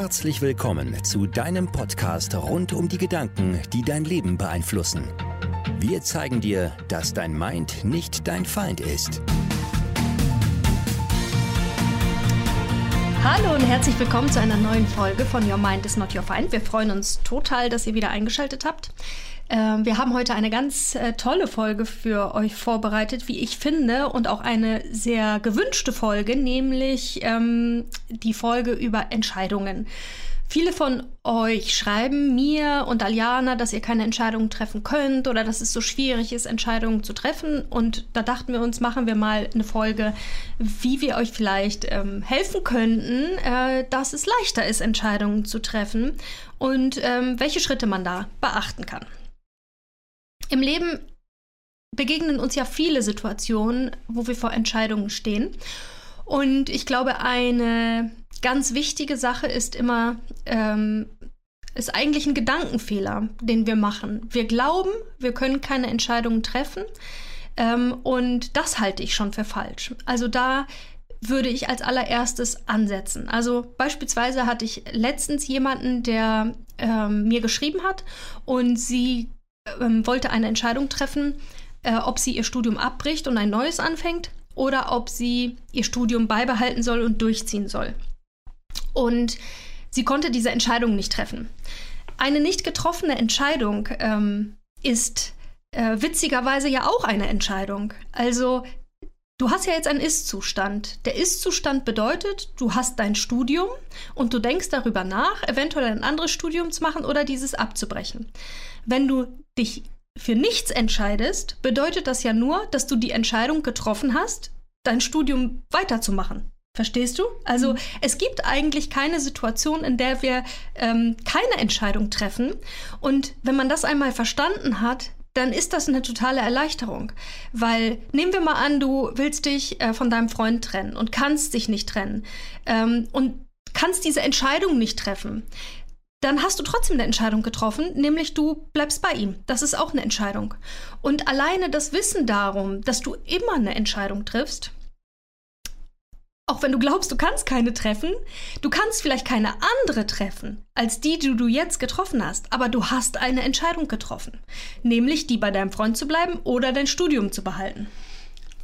Herzlich willkommen zu deinem Podcast rund um die Gedanken, die dein Leben beeinflussen. Wir zeigen dir, dass dein Mind nicht dein Feind ist. Hallo und herzlich willkommen zu einer neuen Folge von Your Mind is Not Your Feind. Wir freuen uns total, dass ihr wieder eingeschaltet habt. Ähm, wir haben heute eine ganz äh, tolle Folge für euch vorbereitet, wie ich finde, und auch eine sehr gewünschte Folge, nämlich ähm, die Folge über Entscheidungen. Viele von euch schreiben mir und Aliana, dass ihr keine Entscheidungen treffen könnt oder dass es so schwierig ist, Entscheidungen zu treffen. Und da dachten wir uns, machen wir mal eine Folge, wie wir euch vielleicht ähm, helfen könnten, äh, dass es leichter ist, Entscheidungen zu treffen und ähm, welche Schritte man da beachten kann. Im Leben begegnen uns ja viele Situationen, wo wir vor Entscheidungen stehen. Und ich glaube, eine ganz wichtige Sache ist immer, ähm, ist eigentlich ein Gedankenfehler, den wir machen. Wir glauben, wir können keine Entscheidungen treffen. Ähm, und das halte ich schon für falsch. Also da würde ich als allererstes ansetzen. Also beispielsweise hatte ich letztens jemanden, der ähm, mir geschrieben hat und sie ähm, wollte eine Entscheidung treffen, äh, ob sie ihr Studium abbricht und ein neues anfängt oder ob sie ihr Studium beibehalten soll und durchziehen soll. Und sie konnte diese Entscheidung nicht treffen. Eine nicht getroffene Entscheidung ähm, ist äh, witzigerweise ja auch eine Entscheidung. Also Du hast ja jetzt einen Ist-Zustand. Der Ist-Zustand bedeutet, du hast dein Studium und du denkst darüber nach, eventuell ein anderes Studium zu machen oder dieses abzubrechen. Wenn du dich für nichts entscheidest, bedeutet das ja nur, dass du die Entscheidung getroffen hast, dein Studium weiterzumachen. Verstehst du? Also mhm. es gibt eigentlich keine Situation, in der wir ähm, keine Entscheidung treffen. Und wenn man das einmal verstanden hat, dann ist das eine totale Erleichterung. Weil nehmen wir mal an, du willst dich äh, von deinem Freund trennen und kannst dich nicht trennen ähm, und kannst diese Entscheidung nicht treffen. Dann hast du trotzdem eine Entscheidung getroffen, nämlich du bleibst bei ihm. Das ist auch eine Entscheidung. Und alleine das Wissen darum, dass du immer eine Entscheidung triffst, auch wenn du glaubst, du kannst keine treffen, du kannst vielleicht keine andere treffen, als die, die du jetzt getroffen hast, aber du hast eine Entscheidung getroffen, nämlich die bei deinem Freund zu bleiben oder dein Studium zu behalten.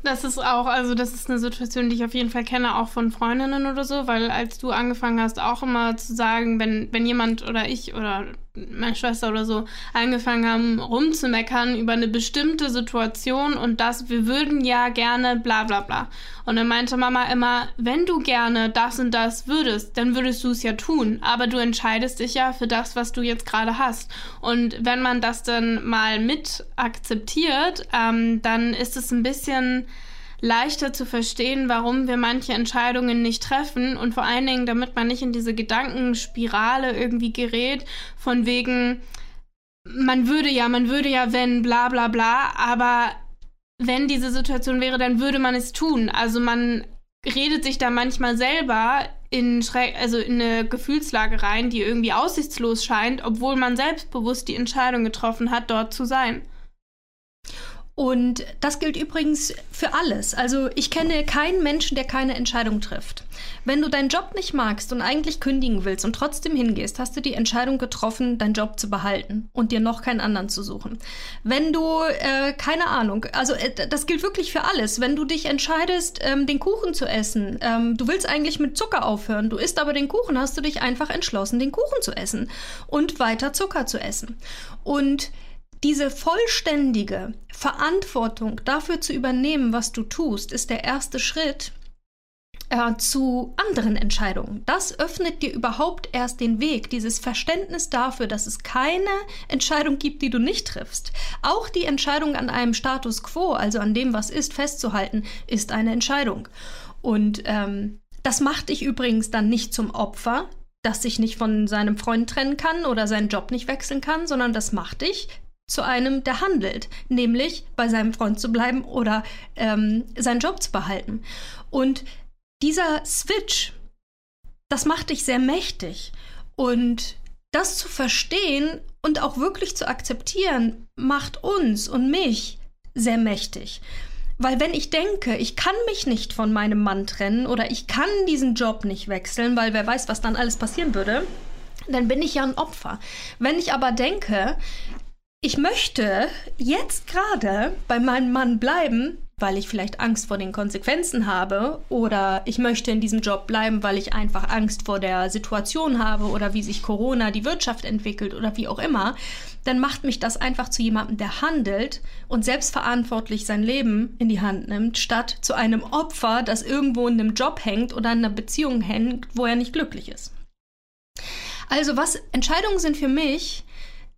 Das ist auch, also das ist eine Situation, die ich auf jeden Fall kenne, auch von Freundinnen oder so, weil als du angefangen hast, auch immer zu sagen, wenn, wenn jemand oder ich oder meine Schwester oder so angefangen haben, rumzumeckern über eine bestimmte Situation und das, wir würden ja gerne bla bla bla. Und dann meinte Mama immer, wenn du gerne das und das würdest, dann würdest du es ja tun, aber du entscheidest dich ja für das, was du jetzt gerade hast. Und wenn man das dann mal mit akzeptiert, ähm, dann ist es ein bisschen leichter zu verstehen, warum wir manche Entscheidungen nicht treffen und vor allen Dingen, damit man nicht in diese Gedankenspirale irgendwie gerät, von wegen, man würde ja, man würde ja, wenn, bla bla bla, aber wenn diese Situation wäre, dann würde man es tun. Also man redet sich da manchmal selber in, also in eine Gefühlslage rein, die irgendwie aussichtslos scheint, obwohl man selbstbewusst die Entscheidung getroffen hat, dort zu sein. Und das gilt übrigens für alles. Also ich kenne keinen Menschen, der keine Entscheidung trifft. Wenn du deinen Job nicht magst und eigentlich kündigen willst und trotzdem hingehst, hast du die Entscheidung getroffen, deinen Job zu behalten und dir noch keinen anderen zu suchen. Wenn du, äh, keine Ahnung, also äh, das gilt wirklich für alles. Wenn du dich entscheidest, ähm, den Kuchen zu essen, ähm, du willst eigentlich mit Zucker aufhören, du isst aber den Kuchen, hast du dich einfach entschlossen, den Kuchen zu essen und weiter Zucker zu essen. Und diese vollständige Verantwortung dafür zu übernehmen, was du tust, ist der erste Schritt äh, zu anderen Entscheidungen. Das öffnet dir überhaupt erst den Weg, dieses Verständnis dafür, dass es keine Entscheidung gibt, die du nicht triffst. Auch die Entscheidung an einem Status quo, also an dem, was ist, festzuhalten, ist eine Entscheidung. Und ähm, das macht dich übrigens dann nicht zum Opfer, das sich nicht von seinem Freund trennen kann oder seinen Job nicht wechseln kann, sondern das macht dich zu einem, der handelt, nämlich bei seinem Freund zu bleiben oder ähm, seinen Job zu behalten. Und dieser Switch, das macht dich sehr mächtig. Und das zu verstehen und auch wirklich zu akzeptieren, macht uns und mich sehr mächtig. Weil wenn ich denke, ich kann mich nicht von meinem Mann trennen oder ich kann diesen Job nicht wechseln, weil wer weiß, was dann alles passieren würde, dann bin ich ja ein Opfer. Wenn ich aber denke, ich möchte jetzt gerade bei meinem Mann bleiben, weil ich vielleicht Angst vor den Konsequenzen habe oder ich möchte in diesem Job bleiben, weil ich einfach Angst vor der Situation habe oder wie sich Corona die Wirtschaft entwickelt oder wie auch immer, dann macht mich das einfach zu jemandem, der handelt und selbstverantwortlich sein Leben in die Hand nimmt, statt zu einem Opfer, das irgendwo in einem Job hängt oder in einer Beziehung hängt, wo er nicht glücklich ist. Also was Entscheidungen sind für mich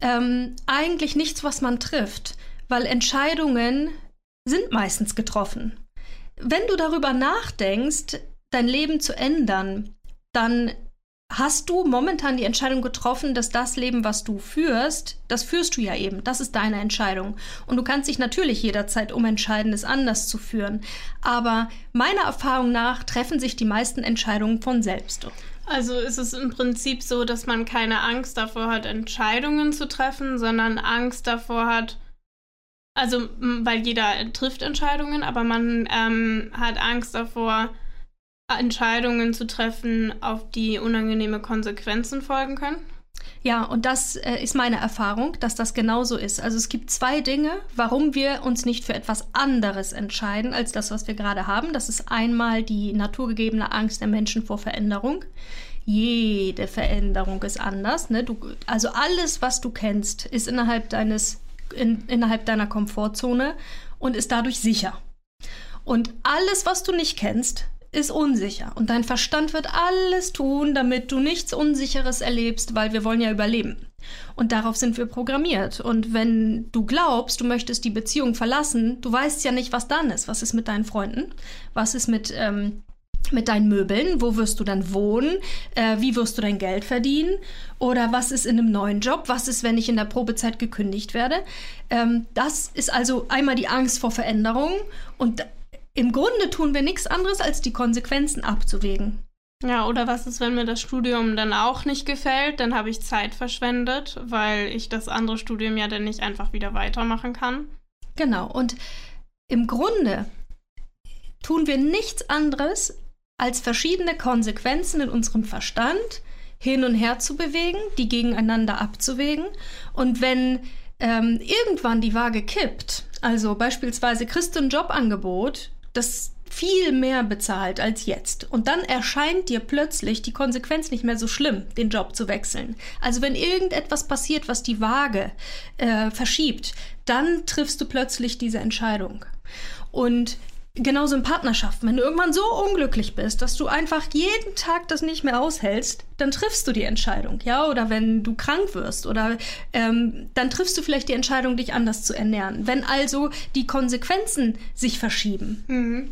ähm, eigentlich nichts, was man trifft, weil Entscheidungen sind meistens getroffen. Wenn du darüber nachdenkst, dein Leben zu ändern, dann hast du momentan die Entscheidung getroffen, dass das Leben, was du führst, das führst du ja eben. Das ist deine Entscheidung. Und du kannst dich natürlich jederzeit umentscheiden, es anders zu führen. Aber meiner Erfahrung nach treffen sich die meisten Entscheidungen von selbst. Also ist es im Prinzip so, dass man keine Angst davor hat, Entscheidungen zu treffen, sondern Angst davor hat, also weil jeder trifft Entscheidungen, aber man ähm, hat Angst davor, Entscheidungen zu treffen, auf die unangenehme Konsequenzen folgen können. Ja, und das äh, ist meine Erfahrung, dass das genauso ist. Also es gibt zwei Dinge, warum wir uns nicht für etwas anderes entscheiden als das, was wir gerade haben. Das ist einmal die naturgegebene Angst der Menschen vor Veränderung. Jede Veränderung ist anders. Ne? Du, also alles, was du kennst, ist innerhalb deines in, innerhalb deiner Komfortzone und ist dadurch sicher. Und alles, was du nicht kennst, ist unsicher. Und dein Verstand wird alles tun, damit du nichts Unsicheres erlebst, weil wir wollen ja überleben. Und darauf sind wir programmiert. Und wenn du glaubst, du möchtest die Beziehung verlassen, du weißt ja nicht, was dann ist. Was ist mit deinen Freunden? Was ist mit, ähm, mit deinen Möbeln? Wo wirst du dann wohnen? Äh, wie wirst du dein Geld verdienen? Oder was ist in einem neuen Job? Was ist, wenn ich in der Probezeit gekündigt werde? Ähm, das ist also einmal die Angst vor Veränderung und im Grunde tun wir nichts anderes, als die Konsequenzen abzuwägen. Ja, oder was ist, wenn mir das Studium dann auch nicht gefällt? Dann habe ich Zeit verschwendet, weil ich das andere Studium ja dann nicht einfach wieder weitermachen kann. Genau, und im Grunde tun wir nichts anderes, als verschiedene Konsequenzen in unserem Verstand hin und her zu bewegen, die gegeneinander abzuwägen. Und wenn ähm, irgendwann die Waage kippt, also beispielsweise kriegst du ein Jobangebot, das viel mehr bezahlt als jetzt. Und dann erscheint dir plötzlich die Konsequenz nicht mehr so schlimm, den Job zu wechseln. Also wenn irgendetwas passiert, was die Waage äh, verschiebt, dann triffst du plötzlich diese Entscheidung. Und genauso in Partnerschaften. Wenn du irgendwann so unglücklich bist, dass du einfach jeden Tag das nicht mehr aushältst, dann triffst du die Entscheidung, ja. Oder wenn du krank wirst oder ähm, dann triffst du vielleicht die Entscheidung, dich anders zu ernähren. Wenn also die Konsequenzen sich verschieben. Mhm.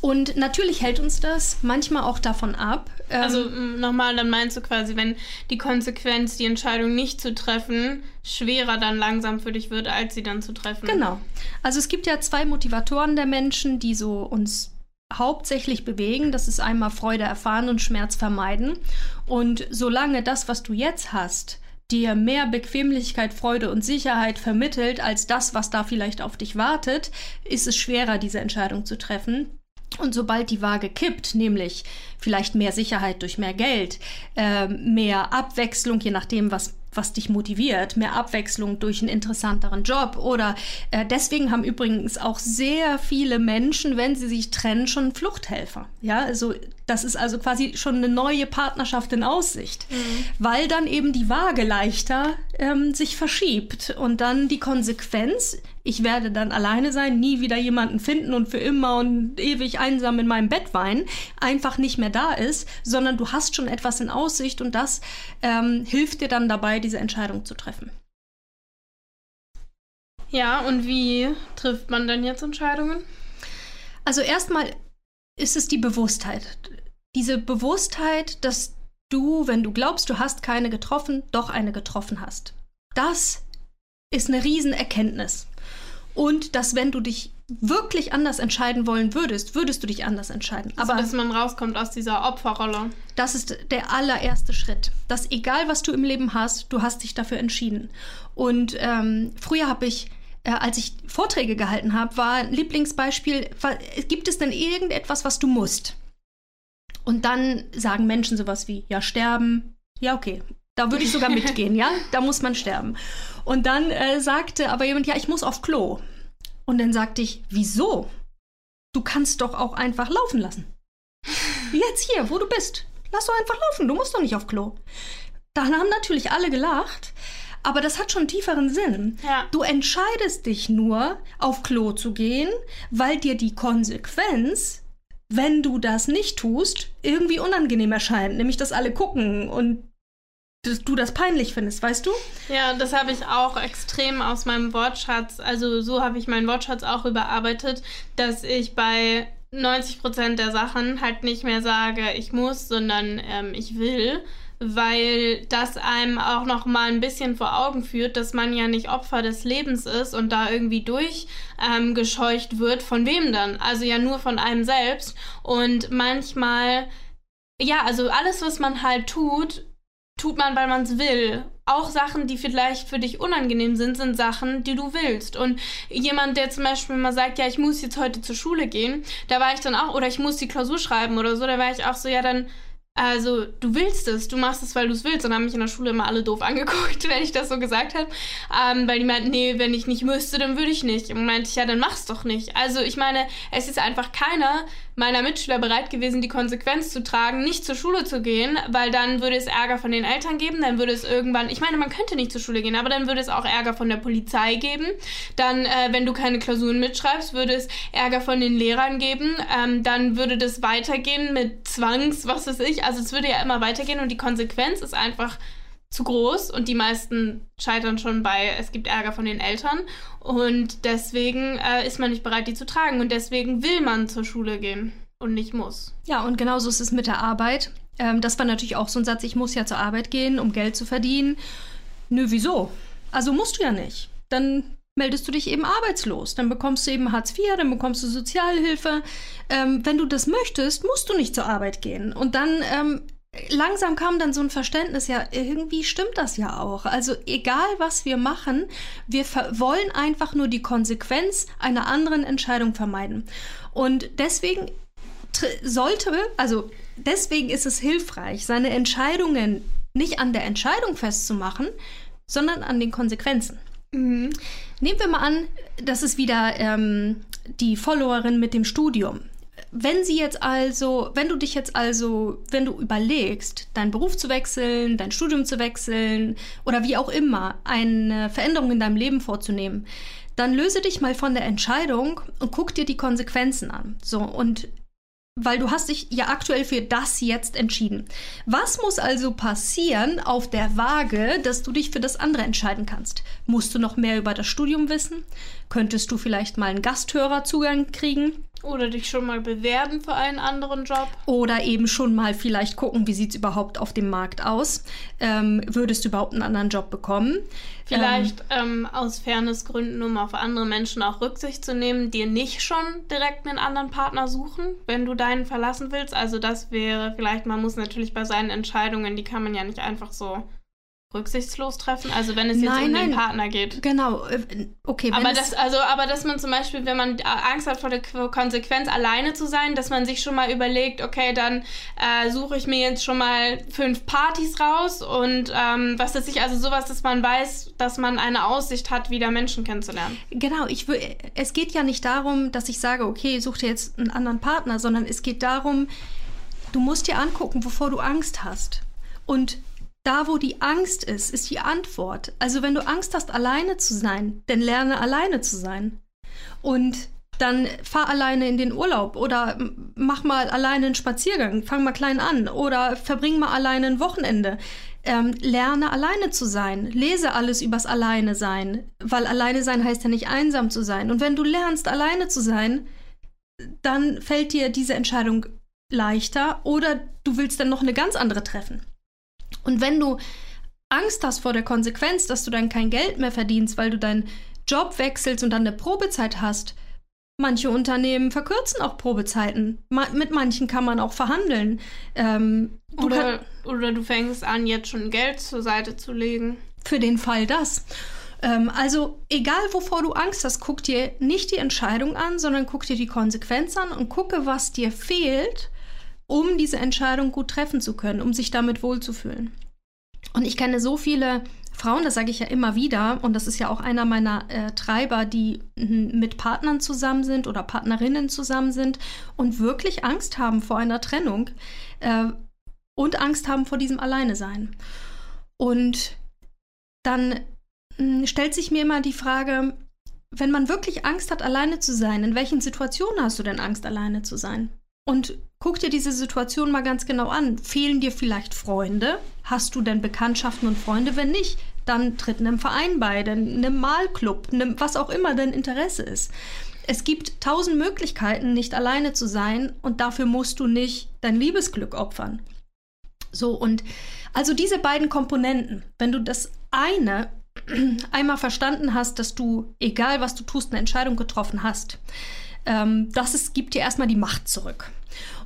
Und natürlich hält uns das manchmal auch davon ab. Ähm, also nochmal, dann meinst du quasi, wenn die Konsequenz, die Entscheidung nicht zu treffen, schwerer dann langsam für dich wird, als sie dann zu treffen. Genau. Also es gibt ja zwei Motivatoren der Menschen, die so uns hauptsächlich bewegen. Das ist einmal Freude erfahren und Schmerz vermeiden. Und solange das, was du jetzt hast, dir mehr Bequemlichkeit, Freude und Sicherheit vermittelt als das, was da vielleicht auf dich wartet, ist es schwerer, diese Entscheidung zu treffen. Und sobald die Waage kippt, nämlich vielleicht mehr Sicherheit durch mehr Geld, äh, mehr Abwechslung, je nachdem, was was dich motiviert, mehr Abwechslung durch einen interessanteren Job oder äh, deswegen haben übrigens auch sehr viele Menschen, wenn sie sich trennen, schon Fluchthelfer. Ja, also das ist also quasi schon eine neue Partnerschaft in Aussicht, mhm. weil dann eben die Waage leichter ähm, sich verschiebt und dann die Konsequenz, ich werde dann alleine sein, nie wieder jemanden finden und für immer und ewig einsam in meinem Bett weinen, einfach nicht mehr da ist, sondern du hast schon etwas in Aussicht und das ähm, hilft dir dann dabei, diese Entscheidung zu treffen. Ja, und wie trifft man denn jetzt Entscheidungen? Also erstmal ist es die Bewusstheit. Diese Bewusstheit, dass du, wenn du glaubst, du hast keine getroffen, doch eine getroffen hast. Das ist eine Riesenerkenntnis. Und dass wenn du dich wirklich anders entscheiden wollen würdest, würdest du dich anders entscheiden. Also, Aber dass man rauskommt aus dieser Opferrolle. Das ist der allererste Schritt. Dass egal was du im Leben hast, du hast dich dafür entschieden. Und ähm, früher habe ich als ich Vorträge gehalten habe, war ein Lieblingsbeispiel, gibt es denn irgendetwas, was du musst? Und dann sagen Menschen sowas wie, ja, sterben. Ja, okay. Da würde ich sogar mitgehen, ja? Da muss man sterben. Und dann äh, sagte aber jemand, ja, ich muss auf Klo. Und dann sagte ich, wieso? Du kannst doch auch einfach laufen lassen. Jetzt hier, wo du bist. Lass doch einfach laufen, du musst doch nicht auf Klo. Dann haben natürlich alle gelacht, aber das hat schon einen tieferen Sinn. Ja. Du entscheidest dich nur, auf Klo zu gehen, weil dir die Konsequenz, wenn du das nicht tust, irgendwie unangenehm erscheint. Nämlich, dass alle gucken und dass du das peinlich findest, weißt du? Ja, das habe ich auch extrem aus meinem Wortschatz, also so habe ich meinen Wortschatz auch überarbeitet, dass ich bei 90 Prozent der Sachen halt nicht mehr sage, ich muss, sondern ähm, ich will weil das einem auch noch mal ein bisschen vor Augen führt, dass man ja nicht Opfer des Lebens ist und da irgendwie durchgescheucht ähm, wird. Von wem dann? Also ja nur von einem selbst. Und manchmal, ja, also alles, was man halt tut, tut man, weil man es will. Auch Sachen, die vielleicht für dich unangenehm sind, sind Sachen, die du willst. Und jemand, der zum Beispiel mal sagt, ja, ich muss jetzt heute zur Schule gehen, da war ich dann auch, oder ich muss die Klausur schreiben oder so, da war ich auch so, ja, dann also, du willst es, du machst es, weil du es willst. Und haben mich in der Schule immer alle doof angeguckt, wenn ich das so gesagt habe. Ähm, weil die meinten, nee, wenn ich nicht müsste, dann würde ich nicht. Und meinte ich, ja, dann mach's doch nicht. Also, ich meine, es ist einfach keiner meiner Mitschüler bereit gewesen, die Konsequenz zu tragen, nicht zur Schule zu gehen, weil dann würde es Ärger von den Eltern geben, dann würde es irgendwann, ich meine, man könnte nicht zur Schule gehen, aber dann würde es auch Ärger von der Polizei geben. Dann, äh, wenn du keine Klausuren mitschreibst, würde es Ärger von den Lehrern geben. Ähm, dann würde das weitergehen mit Zwangs, was weiß ich. Also es würde ja immer weitergehen und die Konsequenz ist einfach zu groß und die meisten scheitern schon bei, es gibt Ärger von den Eltern und deswegen äh, ist man nicht bereit, die zu tragen und deswegen will man zur Schule gehen und nicht muss. Ja, und genauso ist es mit der Arbeit. Ähm, das war natürlich auch so ein Satz, ich muss ja zur Arbeit gehen, um Geld zu verdienen. Nö, wieso? Also musst du ja nicht. Dann meldest du dich eben arbeitslos. Dann bekommst du eben Hartz IV, dann bekommst du Sozialhilfe. Ähm, wenn du das möchtest, musst du nicht zur Arbeit gehen. Und dann ähm, langsam kam dann so ein Verständnis, ja, irgendwie stimmt das ja auch. Also egal, was wir machen, wir wollen einfach nur die Konsequenz einer anderen Entscheidung vermeiden. Und deswegen sollte, also deswegen ist es hilfreich, seine Entscheidungen nicht an der Entscheidung festzumachen, sondern an den Konsequenzen. Mhm. Nehmen wir mal an, das ist wieder ähm, die Followerin mit dem Studium wenn sie jetzt also, wenn du dich jetzt also, wenn du überlegst, deinen Beruf zu wechseln, dein Studium zu wechseln oder wie auch immer eine Veränderung in deinem Leben vorzunehmen, dann löse dich mal von der Entscheidung und guck dir die Konsequenzen an. So und weil du hast dich ja aktuell für das jetzt entschieden. Was muss also passieren auf der Waage, dass du dich für das andere entscheiden kannst? Musst du noch mehr über das Studium wissen? Könntest du vielleicht mal einen Gasthörerzugang kriegen? Oder dich schon mal bewerben für einen anderen Job. Oder eben schon mal vielleicht gucken, wie sieht es überhaupt auf dem Markt aus. Ähm, würdest du überhaupt einen anderen Job bekommen? Vielleicht ähm, ähm, aus Fairnessgründen, um auf andere Menschen auch Rücksicht zu nehmen, dir nicht schon direkt einen anderen Partner suchen, wenn du deinen verlassen willst. Also das wäre vielleicht, man muss natürlich bei seinen Entscheidungen, die kann man ja nicht einfach so rücksichtslos treffen? Also wenn es jetzt nein, um nein. den Partner geht. Genau, äh, okay. Aber das, also, aber dass man zum Beispiel, wenn man Angst hat vor der Konsequenz, alleine zu sein, dass man sich schon mal überlegt, okay, dann äh, suche ich mir jetzt schon mal fünf Partys raus und ähm, was weiß ich, also sowas, dass man weiß, dass man eine Aussicht hat, wieder Menschen kennenzulernen. Genau, ich es geht ja nicht darum, dass ich sage, okay, such dir jetzt einen anderen Partner, sondern es geht darum, du musst dir angucken, wovor du Angst hast. Und da, wo die Angst ist, ist die Antwort. Also wenn du Angst hast, alleine zu sein, dann lerne alleine zu sein. Und dann fahr alleine in den Urlaub oder mach mal alleine einen Spaziergang, fang mal klein an oder verbring mal alleine ein Wochenende. Ähm, lerne alleine zu sein, lese alles übers Alleine sein, weil alleine sein heißt ja nicht einsam zu sein. Und wenn du lernst, alleine zu sein, dann fällt dir diese Entscheidung leichter oder du willst dann noch eine ganz andere treffen. Und wenn du Angst hast vor der Konsequenz, dass du dann kein Geld mehr verdienst, weil du deinen Job wechselst und dann eine Probezeit hast, manche Unternehmen verkürzen auch Probezeiten. Ma mit manchen kann man auch verhandeln. Ähm, du oder, oder du fängst an, jetzt schon Geld zur Seite zu legen. Für den Fall das. Ähm, also egal, wovor du Angst hast, guck dir nicht die Entscheidung an, sondern guck dir die Konsequenz an und gucke, was dir fehlt, um diese Entscheidung gut treffen zu können, um sich damit wohlzufühlen. Und ich kenne so viele Frauen, das sage ich ja immer wieder, und das ist ja auch einer meiner äh, Treiber, die mit Partnern zusammen sind oder Partnerinnen zusammen sind und wirklich Angst haben vor einer Trennung äh, und Angst haben vor diesem Alleinesein. Und dann mh, stellt sich mir immer die Frage, wenn man wirklich Angst hat, alleine zu sein, in welchen Situationen hast du denn Angst, alleine zu sein? Und guck dir diese Situation mal ganz genau an. Fehlen dir vielleicht Freunde? Hast du denn Bekanntschaften und Freunde? Wenn nicht, dann tritt einem Verein bei, einem Malclub, einem, was auch immer dein Interesse ist. Es gibt tausend Möglichkeiten, nicht alleine zu sein und dafür musst du nicht dein Liebesglück opfern. So, und also diese beiden Komponenten, wenn du das eine einmal verstanden hast, dass du, egal was du tust, eine Entscheidung getroffen hast, ähm, das ist, gibt dir erstmal die Macht zurück.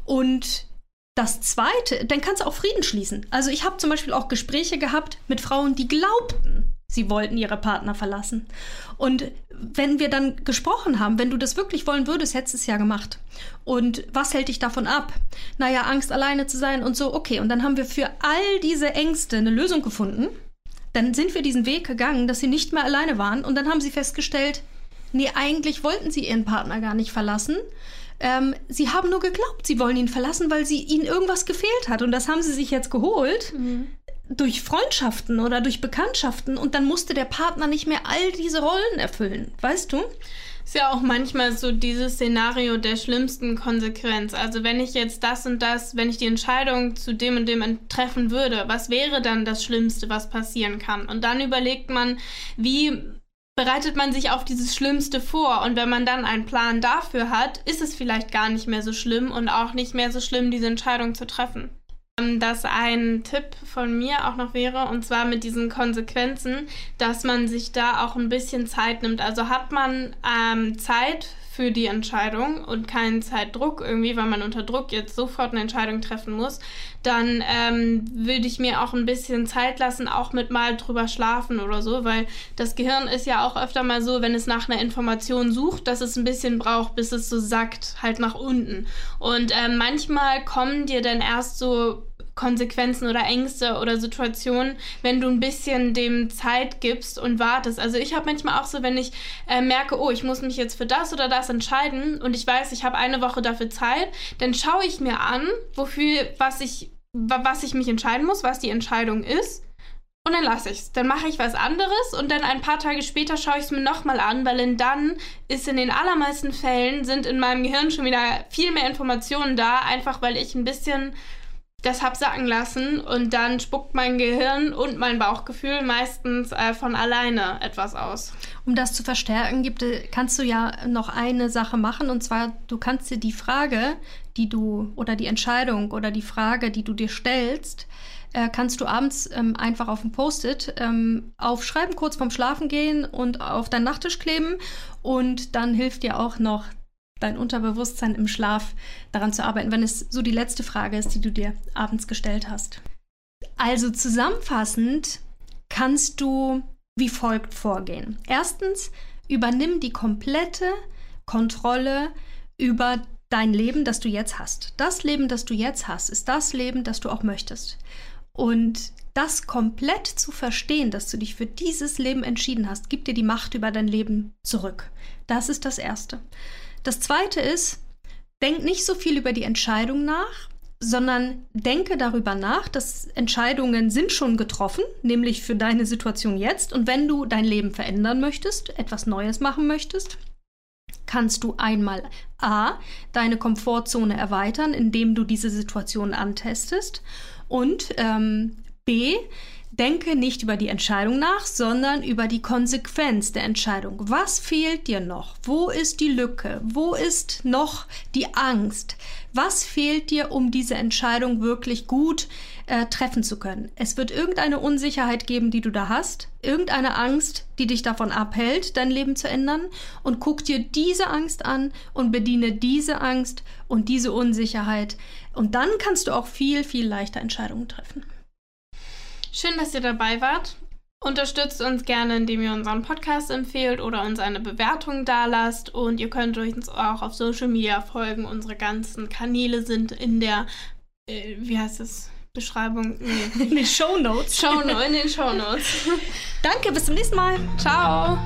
Und das Zweite, dann kannst du auch Frieden schließen. Also ich habe zum Beispiel auch Gespräche gehabt mit Frauen, die glaubten, sie wollten ihre Partner verlassen. Und wenn wir dann gesprochen haben, wenn du das wirklich wollen würdest, hättest du es ja gemacht. Und was hält dich davon ab? Naja, Angst, alleine zu sein und so, okay. Und dann haben wir für all diese Ängste eine Lösung gefunden. Dann sind wir diesen Weg gegangen, dass sie nicht mehr alleine waren. Und dann haben sie festgestellt, nee, eigentlich wollten sie ihren Partner gar nicht verlassen, ähm, sie haben nur geglaubt, sie wollen ihn verlassen, weil sie ihnen irgendwas gefehlt hat. Und das haben sie sich jetzt geholt. Mhm. Durch Freundschaften oder durch Bekanntschaften und dann musste der Partner nicht mehr all diese Rollen erfüllen, weißt du? Ist ja auch manchmal so dieses Szenario der schlimmsten Konsequenz. Also wenn ich jetzt das und das, wenn ich die Entscheidung zu dem und dem treffen würde, was wäre dann das Schlimmste, was passieren kann? Und dann überlegt man, wie bereitet man sich auf dieses Schlimmste vor. Und wenn man dann einen Plan dafür hat, ist es vielleicht gar nicht mehr so schlimm und auch nicht mehr so schlimm, diese Entscheidung zu treffen. Ähm, dass ein Tipp von mir auch noch wäre, und zwar mit diesen Konsequenzen, dass man sich da auch ein bisschen Zeit nimmt. Also hat man ähm, Zeit für die Entscheidung und keinen Zeitdruck irgendwie, weil man unter Druck jetzt sofort eine Entscheidung treffen muss, dann ähm, würde ich mir auch ein bisschen Zeit lassen, auch mit mal drüber schlafen oder so, weil das Gehirn ist ja auch öfter mal so, wenn es nach einer Information sucht, dass es ein bisschen braucht, bis es so sackt, halt nach unten. Und ähm, manchmal kommen dir dann erst so Konsequenzen oder Ängste oder Situationen, wenn du ein bisschen dem Zeit gibst und wartest. Also ich habe manchmal auch so, wenn ich äh, merke, oh, ich muss mich jetzt für das oder das entscheiden und ich weiß, ich habe eine Woche dafür Zeit, dann schaue ich mir an, wofür, was ich, was ich mich entscheiden muss, was die Entscheidung ist. Und dann lasse ich es. Dann mache ich was anderes und dann ein paar Tage später schaue ich es mir nochmal an, weil dann ist in den allermeisten Fällen sind in meinem Gehirn schon wieder viel mehr Informationen da, einfach weil ich ein bisschen das hab sacken lassen und dann spuckt mein Gehirn und mein Bauchgefühl meistens äh, von alleine etwas aus. Um das zu verstärken, gibt, kannst du ja noch eine Sache machen und zwar, du kannst dir die Frage, die du oder die Entscheidung oder die Frage, die du dir stellst, äh, kannst du abends ähm, einfach auf dem Post-it ähm, aufschreiben, kurz vorm Schlafen gehen und auf deinen Nachttisch kleben und dann hilft dir auch noch dein Unterbewusstsein im Schlaf daran zu arbeiten, wenn es so die letzte Frage ist, die du dir abends gestellt hast. Also zusammenfassend kannst du wie folgt vorgehen. Erstens, übernimm die komplette Kontrolle über dein Leben, das du jetzt hast. Das Leben, das du jetzt hast, ist das Leben, das du auch möchtest. Und das komplett zu verstehen, dass du dich für dieses Leben entschieden hast, gibt dir die Macht über dein Leben zurück. Das ist das Erste. Das Zweite ist, denk nicht so viel über die Entscheidung nach, sondern denke darüber nach, dass Entscheidungen sind schon getroffen, nämlich für deine Situation jetzt. Und wenn du dein Leben verändern möchtest, etwas Neues machen möchtest, kannst du einmal A, deine Komfortzone erweitern, indem du diese Situation antestest und ähm, B, Denke nicht über die Entscheidung nach, sondern über die Konsequenz der Entscheidung. Was fehlt dir noch? Wo ist die Lücke? Wo ist noch die Angst? Was fehlt dir, um diese Entscheidung wirklich gut äh, treffen zu können? Es wird irgendeine Unsicherheit geben, die du da hast, irgendeine Angst, die dich davon abhält, dein Leben zu ändern. Und guck dir diese Angst an und bediene diese Angst und diese Unsicherheit. Und dann kannst du auch viel, viel leichter Entscheidungen treffen. Schön, dass ihr dabei wart. Unterstützt uns gerne, indem ihr unseren Podcast empfehlt oder uns eine Bewertung dalasst. Und ihr könnt uns auch auf Social Media folgen. Unsere ganzen Kanäle sind in der, äh, wie heißt es? Beschreibung. Nee. In den Show Notes. Show, in den Show Notes. Danke, bis zum nächsten Mal. Ciao.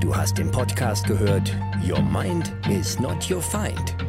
Du hast den Podcast gehört Your Mind is not your Find.